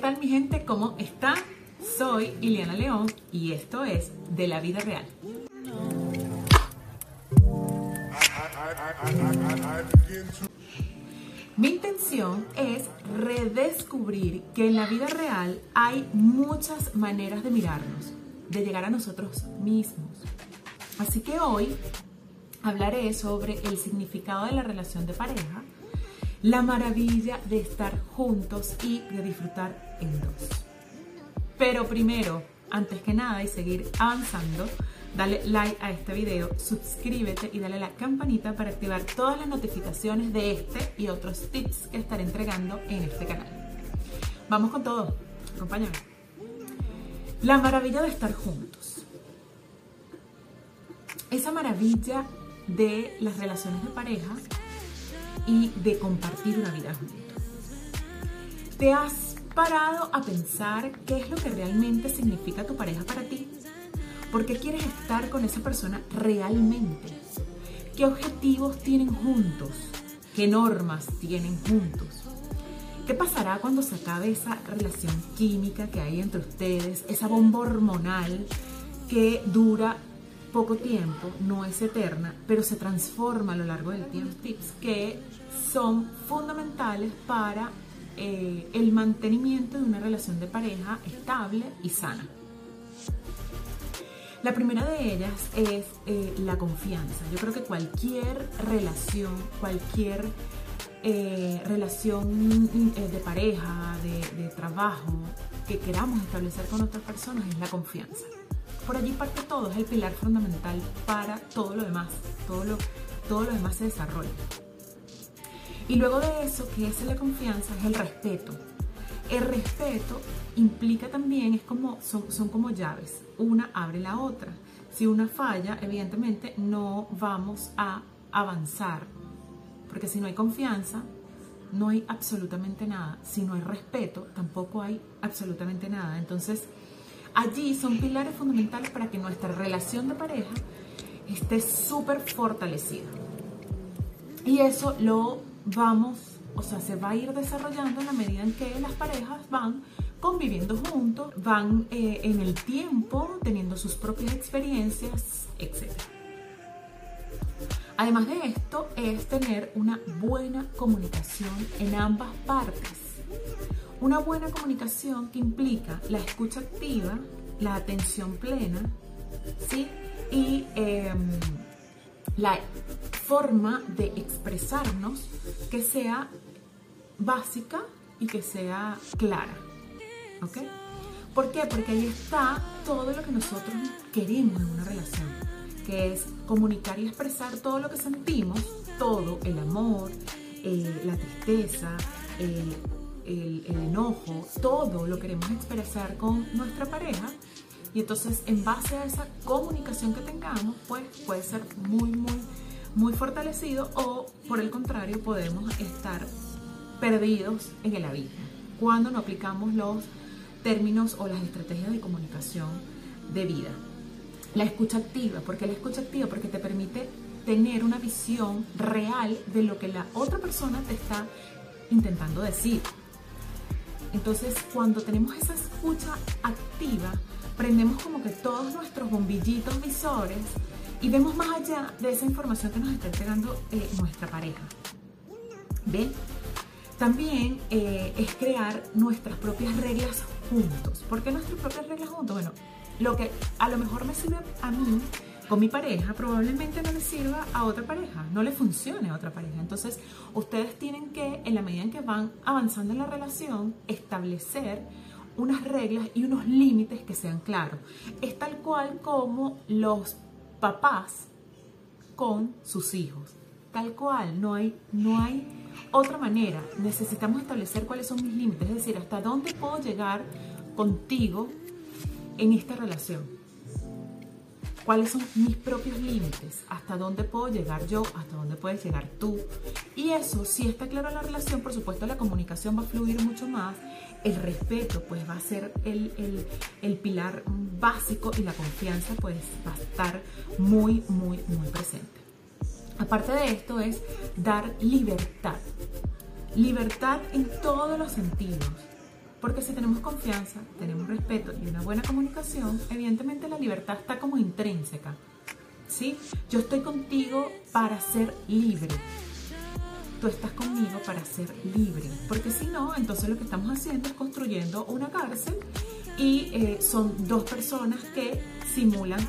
tal mi gente? ¿Cómo están? Soy Ileana León y esto es De la Vida Real. Mi intención es redescubrir que en la vida real hay muchas maneras de mirarnos, de llegar a nosotros mismos. Así que hoy hablaré sobre el significado de la relación de pareja, la maravilla de estar juntos y de disfrutar en dos. Pero primero, antes que nada y seguir avanzando, dale like a este video, suscríbete y dale la campanita para activar todas las notificaciones de este y otros tips que estaré entregando en este canal. Vamos con todo, acompáñame. La maravilla de estar juntos. Esa maravilla de las relaciones de pareja y de compartir una vida juntos. ¿Te has parado a pensar qué es lo que realmente significa tu pareja para ti? ¿Por qué quieres estar con esa persona realmente? ¿Qué objetivos tienen juntos? ¿Qué normas tienen juntos? ¿Qué pasará cuando se acabe esa relación química que hay entre ustedes, esa bomba hormonal que dura poco tiempo, no es eterna, pero se transforma a lo largo del tiempo? Tips que son fundamentales para eh, el mantenimiento de una relación de pareja estable y sana. La primera de ellas es eh, la confianza. Yo creo que cualquier relación, cualquier eh, relación de pareja, de, trabajo que queramos establecer con otras personas es la confianza. Por allí parte todo, es el pilar fundamental para todo lo demás, todo lo, todo lo demás se desarrolla. Y luego de eso, que es la confianza, es el respeto. El respeto implica también, es como, son, son como llaves, una abre la otra. Si una falla, evidentemente no vamos a avanzar, porque si no hay confianza, no hay absolutamente nada. Si no hay respeto, tampoco hay absolutamente nada. Entonces, allí son pilares fundamentales para que nuestra relación de pareja esté súper fortalecida. Y eso lo vamos, o sea, se va a ir desarrollando en la medida en que las parejas van conviviendo juntos, van eh, en el tiempo teniendo sus propias experiencias, etc. Además de esto, es tener una buena comunicación en ambas partes. Una buena comunicación que implica la escucha activa, la atención plena, ¿sí? Y em, la forma de expresarnos que sea básica y que sea clara. ¿Ok? ¿Por qué? Porque ahí está todo lo que nosotros queremos en una relación, que es comunicar y expresar todo lo que sentimos, todo, el amor, eh, la tristeza, el, enojo, todo lo queremos expresar con nuestra pareja. Y entonces, en base a esa comunicación que tengamos, pues puede ser muy, muy, muy fortalecido o, por el contrario, podemos estar perdidos en el abismo cuando no aplicamos los términos o las estrategias de comunicación de vida. La escucha activa, ¿por qué la escucha activa? Porque te permite tener una visión real de lo que la otra persona te está intentando decir. Entonces, cuando tenemos esa escucha activa, prendemos como que todos nuestros bombillitos visores y vemos más allá de esa información que nos está entregando eh, nuestra pareja. ¿Ven? También eh, es crear nuestras propias reglas juntos. ¿Por qué nuestras propias reglas juntos? Bueno, lo que a lo mejor me sirve a mí con mi pareja, probablemente no le sirva a otra pareja, no le funcione a otra pareja. Entonces, ustedes tienen que, en la medida en que van avanzando en la relación, establecer unas reglas y unos límites que sean claros. Es tal cual como los papás con sus hijos. Tal cual, no hay, no hay otra manera, necesitamos establecer cuáles son mis límites, es decir, hasta dónde puedo llegar contigo en esta relación. ¿Cuáles son mis propios límites? ¿Hasta dónde puedo llegar yo? ¿Hasta dónde puedes llegar tú? Y eso, si está claro en la relación, por supuesto la comunicación va a fluir mucho más, el respeto pues va a ser el, el, el pilar básico y la confianza pues va a estar muy, muy, muy presente. Aparte de esto es dar libertad. Libertad en todos los sentidos. Porque si tenemos confianza, tenemos respeto y una buena comunicación, evidentemente la libertad está como intrínseca. ¿Sí? Yo estoy contigo para ser libre. Tú estás conmigo para ser libre. Porque si no, entonces lo que estamos haciendo es construyendo una cárcel y eh, son dos personas que simulan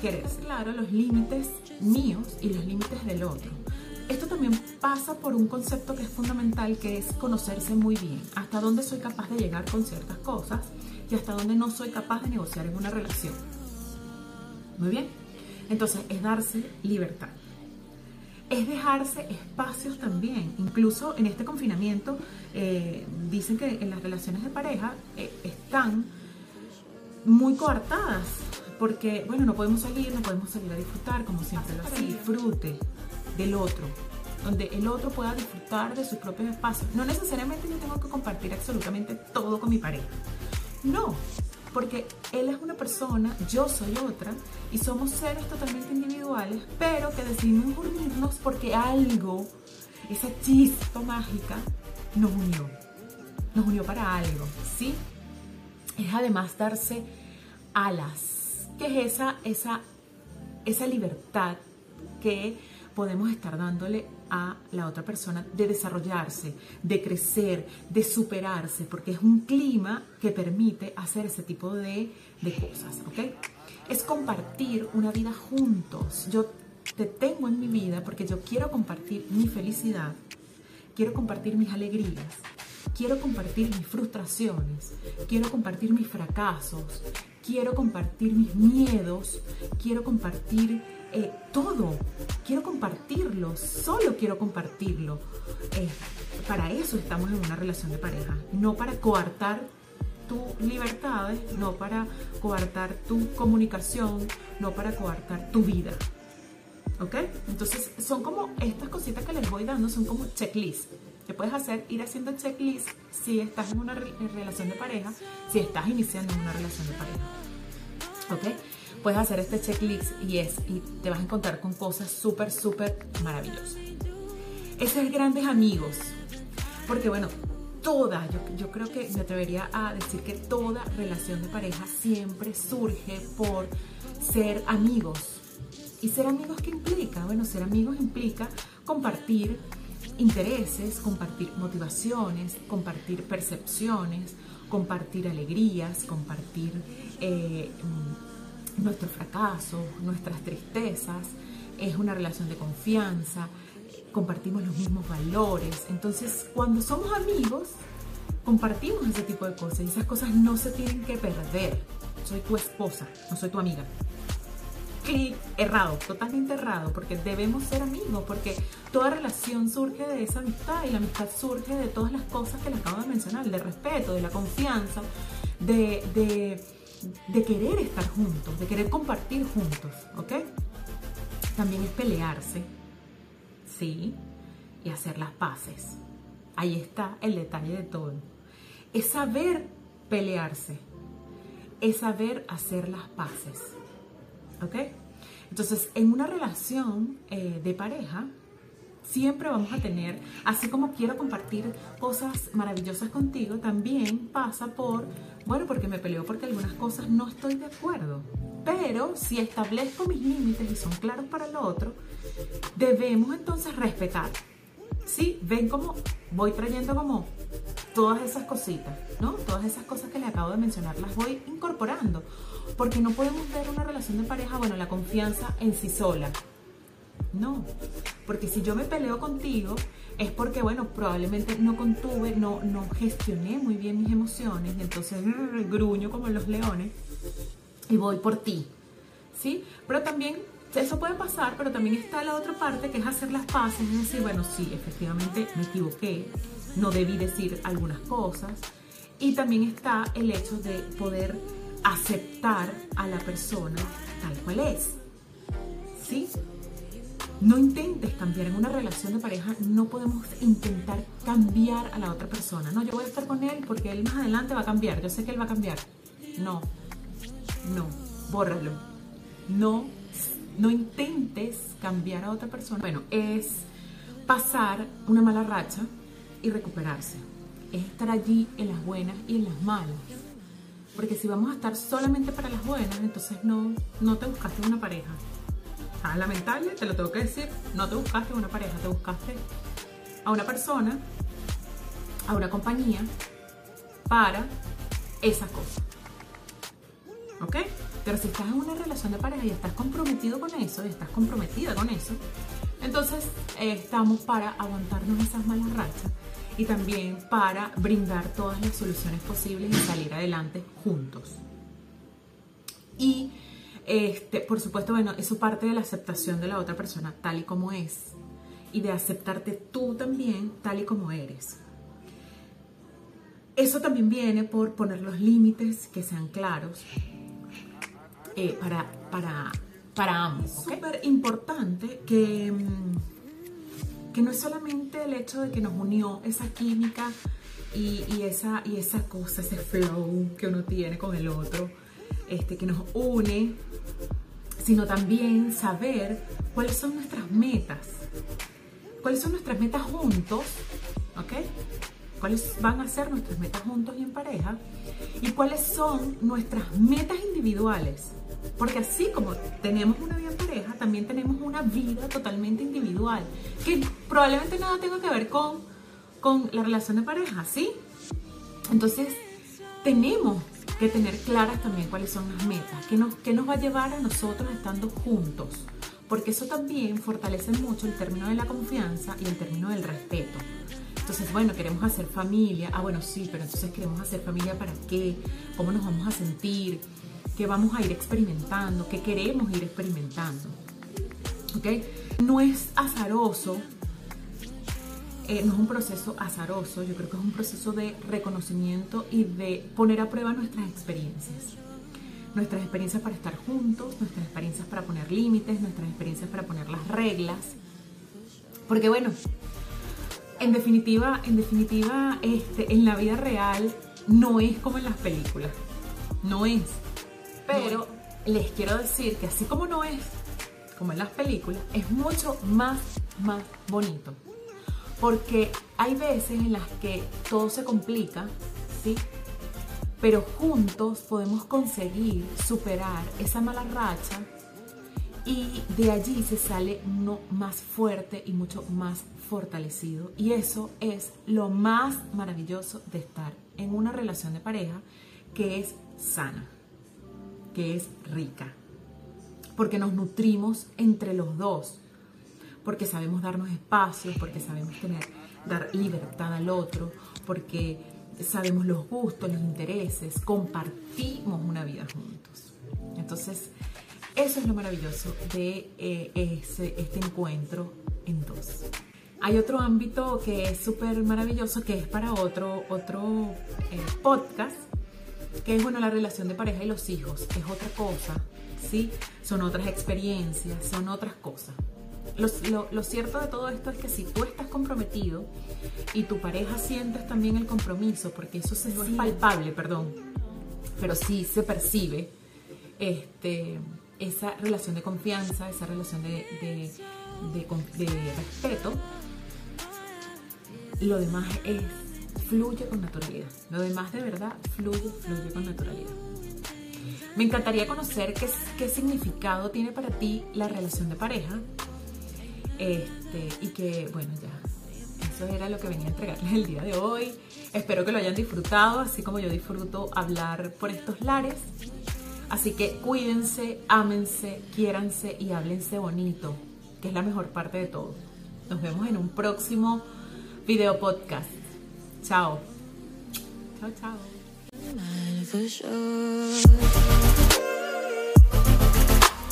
quererse. Claro, los límites míos y los límites del otro. Esto también pasa por un concepto que es fundamental, que es conocerse muy bien, hasta dónde soy capaz de llegar con ciertas cosas y hasta dónde no soy capaz de negociar en una relación. Muy bien, entonces es darse libertad. Es dejarse espacios también. Incluso en este confinamiento eh, dicen que en las relaciones de pareja eh, están muy coartadas porque, bueno, no podemos salir, no podemos salir a disfrutar como siempre lo hace. Disfrute del otro, donde el otro pueda disfrutar de sus propios espacios. No necesariamente yo tengo que compartir absolutamente todo con mi pareja. No, porque él es una persona, yo soy otra, y somos seres totalmente individuales, pero que decidimos unirnos porque algo, esa chispa mágica, nos unió. Nos unió para algo, ¿sí? Es además darse alas que es esa, esa, esa libertad que podemos estar dándole a la otra persona de desarrollarse, de crecer, de superarse, porque es un clima que permite hacer ese tipo de, de cosas, ¿ok? Es compartir una vida juntos. Yo te tengo en mi vida porque yo quiero compartir mi felicidad, quiero compartir mis alegrías, quiero compartir mis frustraciones, quiero compartir mis fracasos, quiero compartir mis miedos, quiero compartir eh, todo, quiero compartirlo, solo quiero compartirlo. Eh, para eso estamos en una relación de pareja, no para coartar tus libertades, no para coartar tu comunicación, no para coartar tu vida. ¿Ok? Entonces son como estas cositas que les voy dando, son como checklists que puedes hacer, ir haciendo checklist si estás en una relación de pareja, si estás iniciando una relación de pareja. ¿Ok? Puedes hacer este checklist y es, y te vas a encontrar con cosas súper, súper maravillosas. Ese es grandes amigos. Porque bueno, toda, yo, yo, creo que me atrevería a decir que toda relación de pareja siempre surge por ser amigos. ¿Y ser amigos qué implica? Bueno, ser amigos implica compartir intereses, compartir motivaciones, compartir percepciones, compartir alegrías, compartir eh, nuestros fracasos, nuestras tristezas. Es una relación de confianza, compartimos los mismos valores. Entonces, cuando somos amigos, compartimos ese tipo de cosas y esas cosas no se tienen que perder. Soy tu esposa, no soy tu amiga clic errado, totalmente errado, porque debemos ser amigos, porque toda relación surge de esa amistad y la amistad surge de todas las cosas que les acabo de mencionar, de respeto, de la confianza, de, de, querer estar juntos, de querer compartir juntos, ¿ok? También es pelearse, ¿sí? Y hacer las paces. Ahí está el detalle de todo. Es saber pelearse, es saber hacer las paces. ¿Ok? Entonces, en una relación eh, de pareja, siempre vamos a tener, así como quiero compartir cosas maravillosas contigo, también pasa por, bueno, porque me peleo porque algunas cosas no estoy de acuerdo. Pero si establezco mis límites y son claros para el otro, debemos entonces respetar. ¿Sí? Ven cómo voy trayendo como todas esas cositas, ¿no? Todas esas cosas que le acabo de mencionar las voy incorporando, porque no podemos ver una relación de pareja, bueno, la confianza en sí sola. No, porque si yo me peleo contigo es porque, bueno, probablemente no contuve, no, no gestioné muy bien mis emociones, y entonces gruño como los leones y voy por ti, ¿sí? Pero también eso puede pasar, pero también está la otra parte que es hacer las paces, es decir, bueno, sí, efectivamente me equivoqué, no debí decir algunas cosas. Y también está el hecho de poder aceptar a la persona tal cual es. ¿Sí? No intentes cambiar en una relación de pareja, no podemos intentar cambiar a la otra persona. No, yo voy a estar con él porque él más adelante va a cambiar, yo sé que él va a cambiar. No, no, bórralo. No, no intentes cambiar a otra persona. Bueno, es pasar una mala racha y recuperarse. es estar allí en las buenas y en las malas. Porque si vamos a estar solamente para las buenas, entonces no, no te buscaste una pareja. Ah, lamentable, te lo tengo que decir, no te buscaste una pareja, te buscaste a una persona, a una compañía, para esa cosa. ¿Ok? Pero si estás en una relación de pareja y estás comprometido con eso, y estás comprometida con eso, entonces eh, estamos para aguantarnos esas malas rachas y también para brindar todas las soluciones posibles y salir adelante juntos. Y este, por supuesto, bueno, eso parte de la aceptación de la otra persona tal y como es y de aceptarte tú también tal y como eres. Eso también viene por poner los límites que sean claros eh, para, para, para ambos. Es súper importante que, mm, que no es solamente el hecho de que nos unió esa química y, esa, y esa cosa, ese flow que uno tiene con el otro, este, que nos une, sino también saber cuáles son nuestras metas. ¿Cuáles son nuestras metas juntos? ¿Ok? ¿Cuáles van a ser nuestras metas juntos y en pareja? ¿Y cuáles son nuestras metas individuales? Porque así como tenemos una vida en pareja, también tenemos una vida totalmente individual, que probablemente nada tenga que ver con, con la relación de pareja, ¿sí? Entonces, tenemos que tener claras también cuáles son las metas, qué nos, qué nos va a llevar a nosotros estando juntos, porque eso también fortalece mucho el término de la confianza y el término del respeto. Entonces, bueno, queremos hacer familia. Ah, bueno, sí, pero entonces queremos hacer familia para qué? ¿Cómo nos vamos a sentir? ¿Qué vamos a ir experimentando? ¿Qué queremos ir experimentando? ¿Ok? No es azaroso eh, no es un proceso azaroso, yo creo que es un proceso de reconocimiento y de poner a prueba nuestras experiencias. Nuestras experiencias para estar juntos, nuestras experiencias para poner límites, nuestras experiencias para poner las reglas. Porque bueno, en definitiva, en definitiva, este, en la vida real no es como en las películas. No es. Pero les quiero decir que así como no es como en las películas, es mucho más, más bonito. Porque hay veces en las que todo se complica, ¿sí? Pero juntos podemos conseguir superar esa mala racha y de allí se sale uno más fuerte y mucho más fortalecido. Y eso es lo más maravilloso de estar en una relación de pareja que es sana, que es rica, porque nos nutrimos entre los dos porque sabemos darnos espacios, porque sabemos tener, dar libertad al otro, porque sabemos los gustos, los intereses, compartimos una vida juntos. Entonces, eso es lo maravilloso de eh, este encuentro en dos. Hay otro ámbito que es súper maravilloso, que es para otro, otro eh, podcast, que es bueno, la relación de pareja y los hijos. Es otra cosa, ¿sí? Son otras experiencias, son otras cosas lo, cierto de todo esto es que si tú estás comprometido y tu pareja sientes también el compromiso, porque eso no es palpable, perdón, pero sí se percibe este, esa relación de confianza, esa relación de, de respeto, lo demás es fluye con naturalidad. Lo demás de verdad fluye, fluye con naturalidad. Me encantaría conocer qué, qué significado tiene para ti la relación de pareja, este, y que, bueno, ya, eso era lo que venía a entregarles el día de hoy. Espero que lo hayan disfrutado, así como yo disfruto hablar por estos lares. Así que cuídense, ámense, quiéranse y háblense bonito, que es la mejor parte de todo. Nos vemos en un próximo video podcast. Chao. Chao, chao.